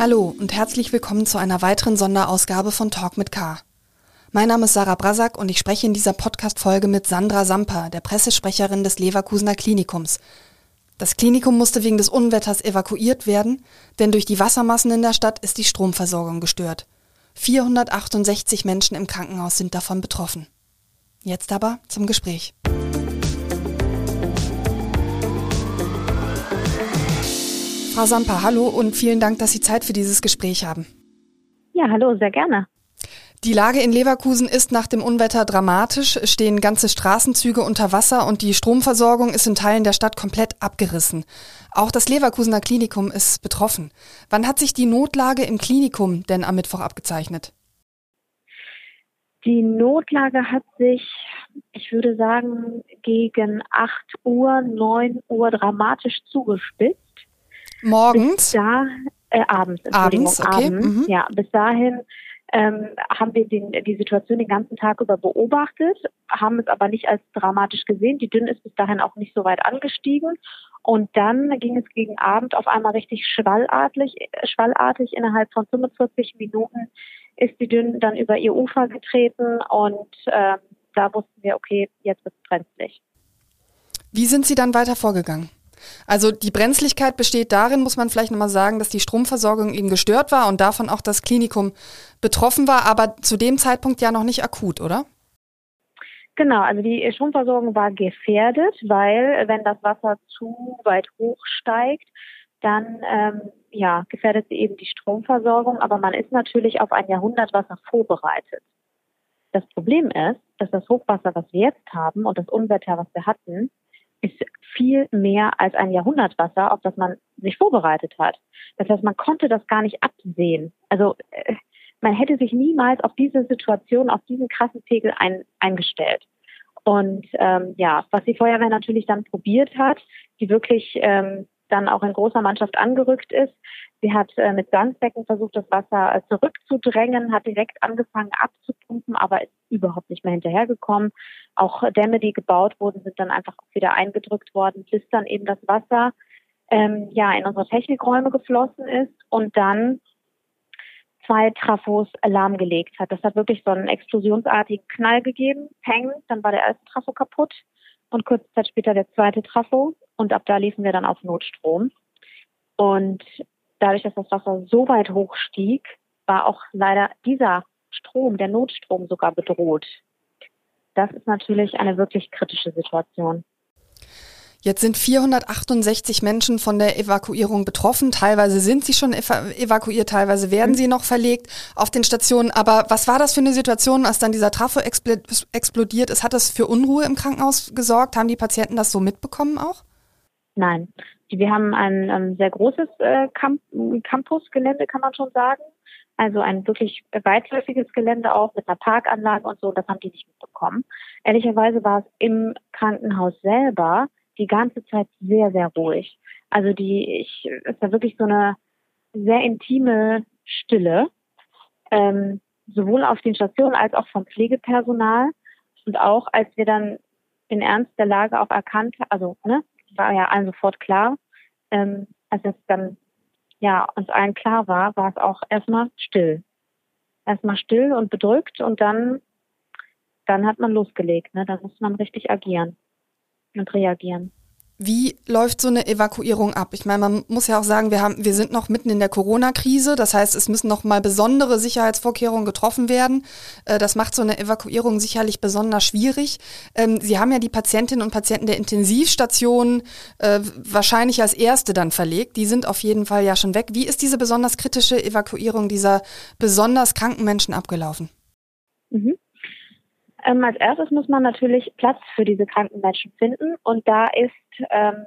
Hallo und herzlich willkommen zu einer weiteren Sonderausgabe von Talk mit K. Mein Name ist Sarah Brasak und ich spreche in dieser Podcast-Folge mit Sandra Samper, der Pressesprecherin des Leverkusener Klinikums. Das Klinikum musste wegen des Unwetters evakuiert werden, denn durch die Wassermassen in der Stadt ist die Stromversorgung gestört. 468 Menschen im Krankenhaus sind davon betroffen. Jetzt aber zum Gespräch. Frau Samper, hallo und vielen Dank, dass Sie Zeit für dieses Gespräch haben. Ja, hallo, sehr gerne. Die Lage in Leverkusen ist nach dem Unwetter dramatisch, stehen ganze Straßenzüge unter Wasser und die Stromversorgung ist in Teilen der Stadt komplett abgerissen. Auch das Leverkusener Klinikum ist betroffen. Wann hat sich die Notlage im Klinikum denn am Mittwoch abgezeichnet? Die Notlage hat sich, ich würde sagen, gegen 8 Uhr, 9 Uhr dramatisch zugespitzt. Morgens? Bis da, äh, abends, abends, okay. abends. Mhm. Ja, bis dahin ähm, haben wir den, die Situation den ganzen Tag über beobachtet, haben es aber nicht als dramatisch gesehen. Die Dünn ist bis dahin auch nicht so weit angestiegen. Und dann ging es gegen Abend auf einmal richtig schwallartig, schwallartig. Innerhalb von 45 Minuten ist die Dünn dann über ihr Ufer getreten und ähm, da wussten wir, okay, jetzt wird es brenzlig. Wie sind Sie dann weiter vorgegangen? Also die Brenzlichkeit besteht darin, muss man vielleicht nochmal sagen, dass die Stromversorgung eben gestört war und davon auch das Klinikum betroffen war, aber zu dem Zeitpunkt ja noch nicht akut, oder? Genau, also die Stromversorgung war gefährdet, weil wenn das Wasser zu weit hoch steigt, dann ähm, ja, gefährdet sie eben die Stromversorgung, aber man ist natürlich auf ein Jahrhundertwasser vorbereitet. Das Problem ist, dass das Hochwasser, was wir jetzt haben und das Unwetter, was wir hatten, ist viel mehr als ein Jahrhundertwasser, auf das man sich vorbereitet hat. Das heißt, man konnte das gar nicht absehen. Also äh, man hätte sich niemals auf diese Situation, auf diesen krassen Pegel ein, eingestellt. Und ähm, ja, was die Feuerwehr natürlich dann probiert hat, die wirklich ähm, dann auch in großer Mannschaft angerückt ist. Sie hat äh, mit Sandbecken versucht, das Wasser äh, zurückzudrängen, hat direkt angefangen abzupumpen, aber ist überhaupt nicht mehr hinterhergekommen. Auch Dämme, die gebaut wurden, sind dann einfach wieder eingedrückt worden, bis dann eben das Wasser ähm, ja in unsere Technikräume geflossen ist und dann zwei Trafos lahmgelegt hat. Das hat wirklich so einen explosionsartigen Knall gegeben, Peng, dann war der erste Trafo kaputt und kurze Zeit später der zweite Trafo und ab da liefen wir dann auf Notstrom. Und dadurch, dass das Wasser so weit hoch stieg, war auch leider dieser Strom, der Notstrom sogar bedroht. Das ist natürlich eine wirklich kritische Situation. Jetzt sind 468 Menschen von der Evakuierung betroffen. Teilweise sind sie schon evakuiert, teilweise werden mhm. sie noch verlegt auf den Stationen. Aber was war das für eine Situation, als dann dieser Trafo explodiert ist? Hat das für Unruhe im Krankenhaus gesorgt? Haben die Patienten das so mitbekommen auch? Nein. Wir haben ein, ein sehr großes äh, Camp Campusgelände, kann man schon sagen. Also ein wirklich weitläufiges Gelände auch mit einer Parkanlage und so. Das haben die nicht mitbekommen. Ehrlicherweise war es im Krankenhaus selber die ganze Zeit sehr, sehr ruhig. Also die, ich, es war wirklich so eine sehr intime Stille, ähm, sowohl auf den Stationen als auch vom Pflegepersonal. Und auch als wir dann den Ernst der Lage auch erkannt, also ne, war ja allen sofort klar, ähm, als es dann ja uns allen klar war, war es auch erstmal still. Erstmal still und bedrückt und dann, dann hat man losgelegt, ne? Dann muss man richtig agieren und reagieren. Wie läuft so eine Evakuierung ab? Ich meine, man muss ja auch sagen, wir haben, wir sind noch mitten in der Corona-Krise. Das heißt, es müssen noch mal besondere Sicherheitsvorkehrungen getroffen werden. Äh, das macht so eine Evakuierung sicherlich besonders schwierig. Ähm, Sie haben ja die Patientinnen und Patienten der Intensivstation äh, wahrscheinlich als erste dann verlegt. Die sind auf jeden Fall ja schon weg. Wie ist diese besonders kritische Evakuierung dieser besonders kranken Menschen abgelaufen? Mhm. Ähm, als erstes muss man natürlich Platz für diese kranken Menschen finden und da ist ähm,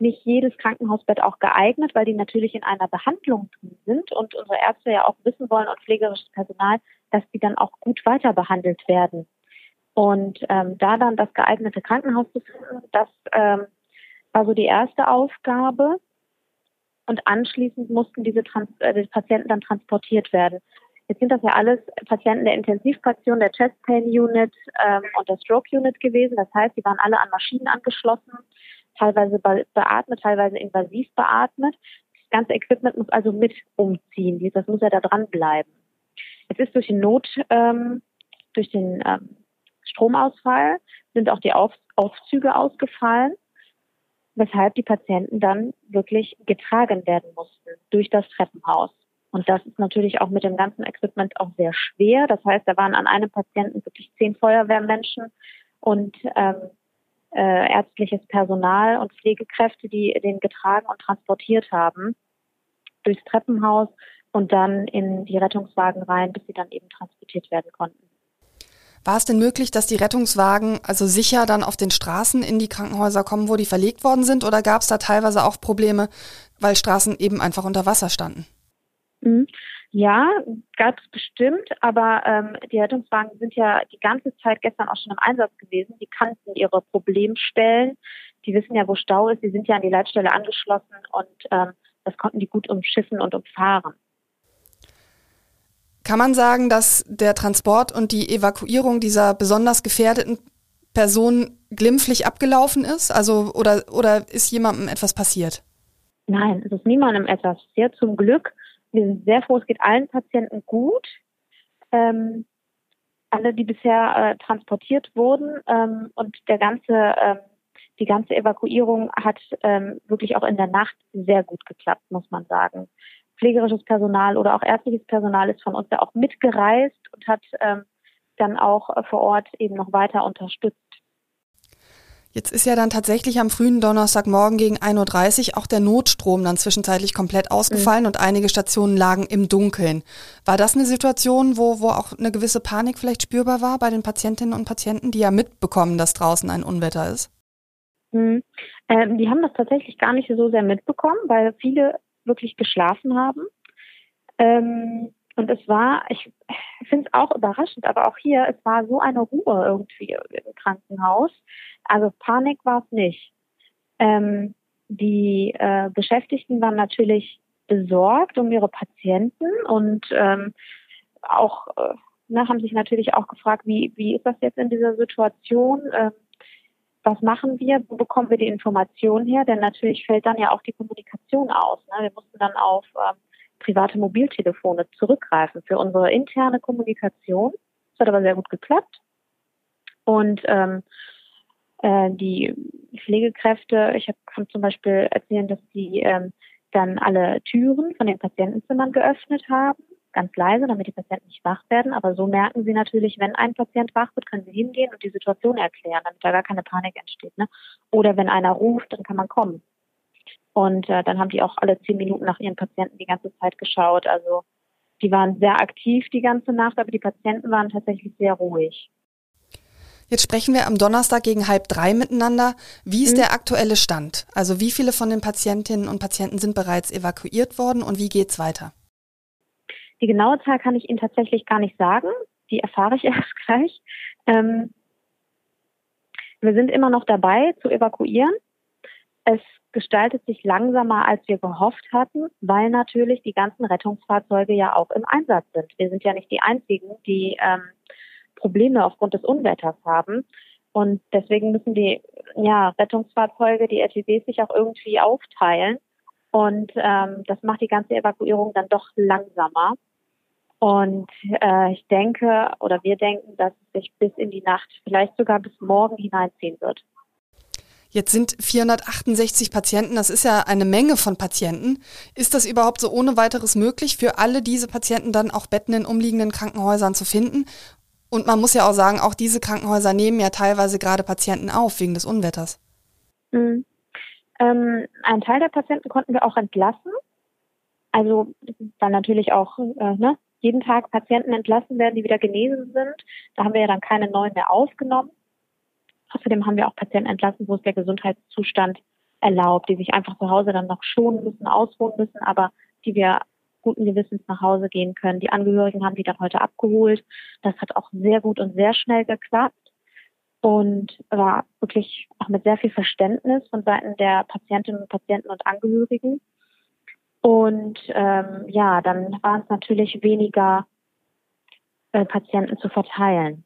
nicht jedes Krankenhausbett auch geeignet, weil die natürlich in einer Behandlung drin sind und unsere Ärzte ja auch wissen wollen und pflegerisches Personal, dass die dann auch gut weiter behandelt werden. Und ähm, da dann das geeignete Krankenhaus zu finden, das ähm, war so die erste Aufgabe. Und anschließend mussten diese Trans äh, die Patienten dann transportiert werden. Jetzt sind das ja alles Patienten der Intensivstation, der Chest Pain Unit ähm, und der Stroke Unit gewesen. Das heißt, die waren alle an Maschinen angeschlossen, teilweise beatmet, teilweise invasiv beatmet. ganze Equipment muss also mit umziehen. Das muss ja da dranbleiben. Es ist durch den Not, ähm, durch den ähm, Stromausfall sind auch die Auf Aufzüge ausgefallen, weshalb die Patienten dann wirklich getragen werden mussten durch das Treppenhaus. Und das ist natürlich auch mit dem ganzen Equipment auch sehr schwer. Das heißt, da waren an einem Patienten wirklich zehn Feuerwehrmenschen und ähm, äh, ärztliches Personal und Pflegekräfte, die den getragen und transportiert haben durchs Treppenhaus und dann in die Rettungswagen rein, bis sie dann eben transportiert werden konnten. War es denn möglich, dass die Rettungswagen also sicher dann auf den Straßen in die Krankenhäuser kommen, wo die verlegt worden sind? Oder gab es da teilweise auch Probleme, weil Straßen eben einfach unter Wasser standen? Mhm. Ja, gab es bestimmt, aber ähm, die Rettungswagen sind ja die ganze Zeit gestern auch schon im Einsatz gewesen. Die kannten ihre Problemstellen. Die wissen ja, wo Stau ist. Die sind ja an die Leitstelle angeschlossen und ähm, das konnten die gut umschiffen und umfahren. Kann man sagen, dass der Transport und die Evakuierung dieser besonders gefährdeten Personen glimpflich abgelaufen ist? Also oder oder ist jemandem etwas passiert? Nein, es ist niemandem etwas passiert, zum Glück. Wir sind sehr froh, es geht allen Patienten gut. Ähm, alle, die bisher äh, transportiert wurden ähm, und der ganze, ähm, die ganze Evakuierung hat ähm, wirklich auch in der Nacht sehr gut geklappt, muss man sagen. Pflegerisches Personal oder auch ärztliches Personal ist von uns ja auch mitgereist und hat ähm, dann auch äh, vor Ort eben noch weiter unterstützt. Jetzt ist ja dann tatsächlich am frühen Donnerstagmorgen gegen 1.30 Uhr auch der Notstrom dann zwischenzeitlich komplett ausgefallen mhm. und einige Stationen lagen im Dunkeln. War das eine Situation, wo, wo auch eine gewisse Panik vielleicht spürbar war bei den Patientinnen und Patienten, die ja mitbekommen, dass draußen ein Unwetter ist? Mhm. Ähm, die haben das tatsächlich gar nicht so sehr mitbekommen, weil viele wirklich geschlafen haben. Ähm, und es war, ich finde es auch überraschend, aber auch hier, es war so eine Ruhe irgendwie im Krankenhaus. Also Panik war es nicht. Ähm, die äh, Beschäftigten waren natürlich besorgt um ihre Patienten und ähm, auch äh, ne, haben sich natürlich auch gefragt, wie, wie ist das jetzt in dieser Situation? Ähm, was machen wir? Wo bekommen wir die Information her? Denn natürlich fällt dann ja auch die Kommunikation aus. Ne? Wir mussten dann auf ähm, private Mobiltelefone zurückgreifen für unsere interne Kommunikation. Das hat aber sehr gut geklappt. Und ähm, äh, die Pflegekräfte, ich hab, kann zum Beispiel erzählen, dass sie ähm, dann alle Türen von den Patientenzimmern geöffnet haben, ganz leise, damit die Patienten nicht wach werden. Aber so merken sie natürlich, wenn ein Patient wach wird, können sie hingehen und die Situation erklären, damit da gar keine Panik entsteht. Ne? Oder wenn einer ruft, dann kann man kommen. Und äh, dann haben die auch alle zehn Minuten nach ihren Patienten die ganze Zeit geschaut. Also die waren sehr aktiv die ganze Nacht, aber die Patienten waren tatsächlich sehr ruhig. Jetzt sprechen wir am Donnerstag gegen halb drei miteinander. Wie ist mhm. der aktuelle Stand? Also wie viele von den Patientinnen und Patienten sind bereits evakuiert worden und wie geht's weiter? Die genaue Zahl kann ich Ihnen tatsächlich gar nicht sagen. Die erfahre ich erst gleich. Ähm, wir sind immer noch dabei zu evakuieren. Es gestaltet sich langsamer, als wir gehofft hatten, weil natürlich die ganzen Rettungsfahrzeuge ja auch im Einsatz sind. Wir sind ja nicht die Einzigen, die ähm, Probleme aufgrund des Unwetters haben. Und deswegen müssen die ja, Rettungsfahrzeuge, die RTWs sich auch irgendwie aufteilen. Und ähm, das macht die ganze Evakuierung dann doch langsamer. Und äh, ich denke oder wir denken, dass es sich bis in die Nacht, vielleicht sogar bis morgen hineinziehen wird. Jetzt sind 468 Patienten, das ist ja eine Menge von Patienten. Ist das überhaupt so ohne weiteres möglich, für alle diese Patienten dann auch Betten in umliegenden Krankenhäusern zu finden? Und man muss ja auch sagen, auch diese Krankenhäuser nehmen ja teilweise gerade Patienten auf wegen des Unwetters. Mhm. Ähm, einen Teil der Patienten konnten wir auch entlassen. Also dann natürlich auch äh, ne, jeden Tag Patienten entlassen werden, die wieder genesen sind. Da haben wir ja dann keine neuen mehr aufgenommen. Außerdem haben wir auch Patienten entlassen, wo es der Gesundheitszustand erlaubt, die sich einfach zu Hause dann noch schonen müssen, ausruhen müssen, aber die wir guten Gewissens nach Hause gehen können. Die Angehörigen haben die dann heute abgeholt. Das hat auch sehr gut und sehr schnell geklappt und war wirklich auch mit sehr viel Verständnis von Seiten der Patientinnen und Patienten und Angehörigen. Und ähm, ja, dann waren es natürlich weniger äh, Patienten zu verteilen.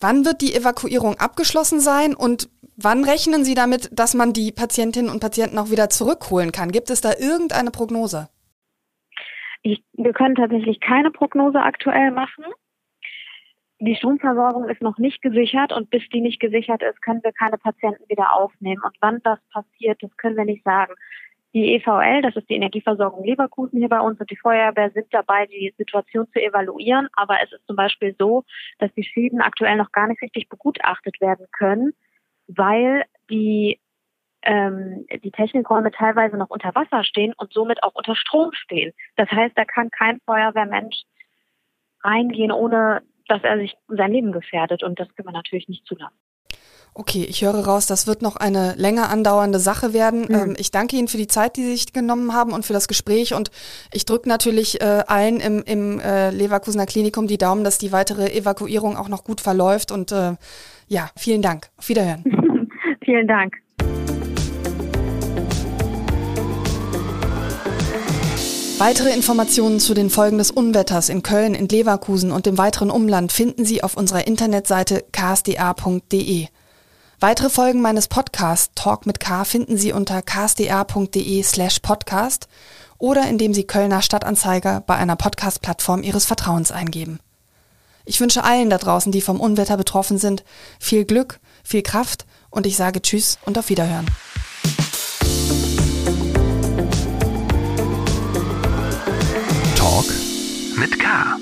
Wann wird die Evakuierung abgeschlossen sein und wann rechnen Sie damit, dass man die Patientinnen und Patienten auch wieder zurückholen kann? Gibt es da irgendeine Prognose? Ich, wir können tatsächlich keine Prognose aktuell machen. Die Stromversorgung ist noch nicht gesichert und bis die nicht gesichert ist, können wir keine Patienten wieder aufnehmen. Und wann das passiert, das können wir nicht sagen. Die EVL, das ist die Energieversorgung Leverkusen hier bei uns und die Feuerwehr sind dabei, die Situation zu evaluieren. Aber es ist zum Beispiel so, dass die Schäden aktuell noch gar nicht richtig begutachtet werden können, weil die ähm, die Technikräume teilweise noch unter Wasser stehen und somit auch unter Strom stehen. Das heißt, da kann kein Feuerwehrmensch reingehen, ohne dass er sich sein Leben gefährdet. Und das können wir natürlich nicht zulassen. Okay, ich höre raus, das wird noch eine länger andauernde Sache werden. Mhm. Ähm, ich danke Ihnen für die Zeit, die Sie sich genommen haben und für das Gespräch. Und ich drücke natürlich äh, allen im, im äh, Leverkusener Klinikum die Daumen, dass die weitere Evakuierung auch noch gut verläuft. Und äh, ja, vielen Dank. Auf Wiederhören. vielen Dank. Weitere Informationen zu den Folgen des Unwetters in Köln, in Leverkusen und dem weiteren Umland finden Sie auf unserer Internetseite ksda.de. Weitere Folgen meines Podcasts Talk mit K finden Sie unter ksda.de slash podcast oder indem Sie Kölner Stadtanzeiger bei einer Podcast-Plattform Ihres Vertrauens eingeben. Ich wünsche allen da draußen, die vom Unwetter betroffen sind, viel Glück, viel Kraft und ich sage Tschüss und auf Wiederhören. Talk mit K.